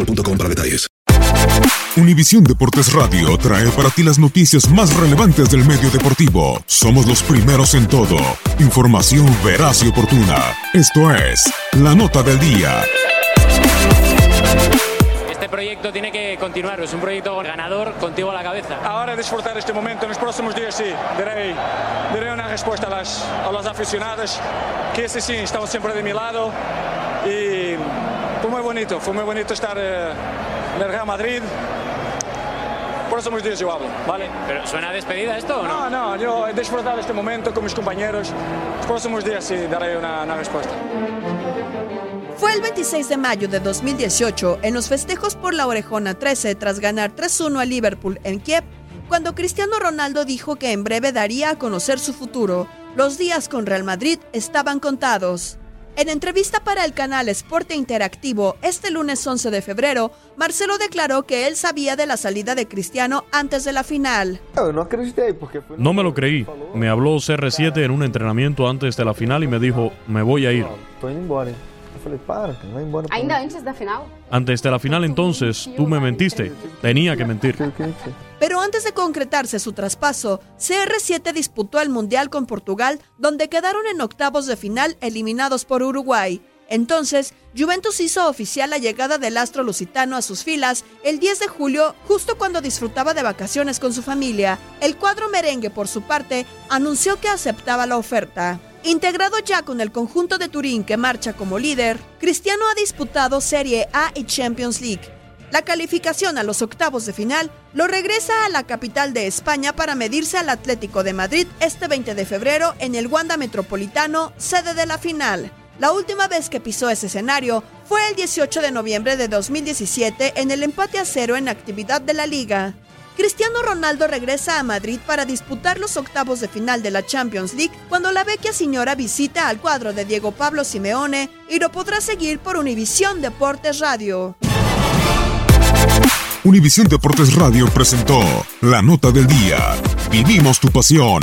boostmobile.com para detalles. Univisión Deportes Radio trae para ti las noticias más relevantes del medio deportivo. Somos los primeros en todo. Información veraz y oportuna. Esto es La Nota del Día. Este proyecto tiene que continuar, es un proyecto ganador contigo a la cabeza. Ahora disfrutar este momento, en los próximos días sí, daré, daré una respuesta a las, a los aficionados, que ese sí, estamos siempre de mi lado bonito, fue muy bonito estar eh, en el Real Madrid. Próximos días yo hablo, ¿vale? ¿Pero suena a despedida esto o no? No, no, yo he disfrutado este momento con mis compañeros. Los próximos días sí daré una, una respuesta. Fue el 26 de mayo de 2018, en los festejos por la Orejona 13 tras ganar 3-1 a Liverpool en Kiev, cuando Cristiano Ronaldo dijo que en breve daría a conocer su futuro. Los días con Real Madrid estaban contados. En entrevista para el canal Esporte Interactivo este lunes 11 de febrero, Marcelo declaró que él sabía de la salida de Cristiano antes de la final. No me lo creí. Me habló CR7 en un entrenamiento antes de la final y me dijo, me voy a ir. Ainda antes da final? Antes de la final entonces, tú me mentiste. Tenía que mentir. Pero antes de concretarse su traspaso, CR7 disputó el Mundial con Portugal, donde quedaron en octavos de final eliminados por Uruguay. Entonces, Juventus hizo oficial la llegada del astro lusitano a sus filas el 10 de julio, justo cuando disfrutaba de vacaciones con su familia. El cuadro merengue, por su parte, anunció que aceptaba la oferta. Integrado ya con el conjunto de Turín que marcha como líder, Cristiano ha disputado Serie A y Champions League. La calificación a los octavos de final lo regresa a la capital de España para medirse al Atlético de Madrid este 20 de febrero en el Wanda Metropolitano, sede de la final. La última vez que pisó ese escenario fue el 18 de noviembre de 2017 en el empate a cero en actividad de la liga. Cristiano Ronaldo regresa a Madrid para disputar los octavos de final de la Champions League cuando la vecchia señora visita al cuadro de Diego Pablo Simeone y lo podrá seguir por Univisión Deportes Radio. Univisión Deportes Radio presentó La Nota del Día. Vivimos tu pasión.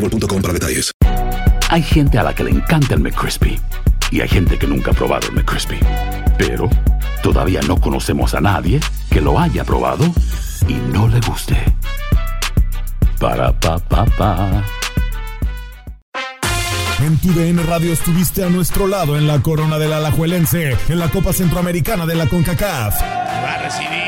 boostmobile.com para detalles. Hay gente a la que le encanta el McCrispy y hay gente que nunca ha probado el McCrispy. Pero todavía no conocemos a nadie que lo haya probado y no le guste. Para pa pa pa. En tu DN Radio estuviste a nuestro lado en la corona del Alajuelense, en la Copa Centroamericana de la CONCACAF. Va a recibir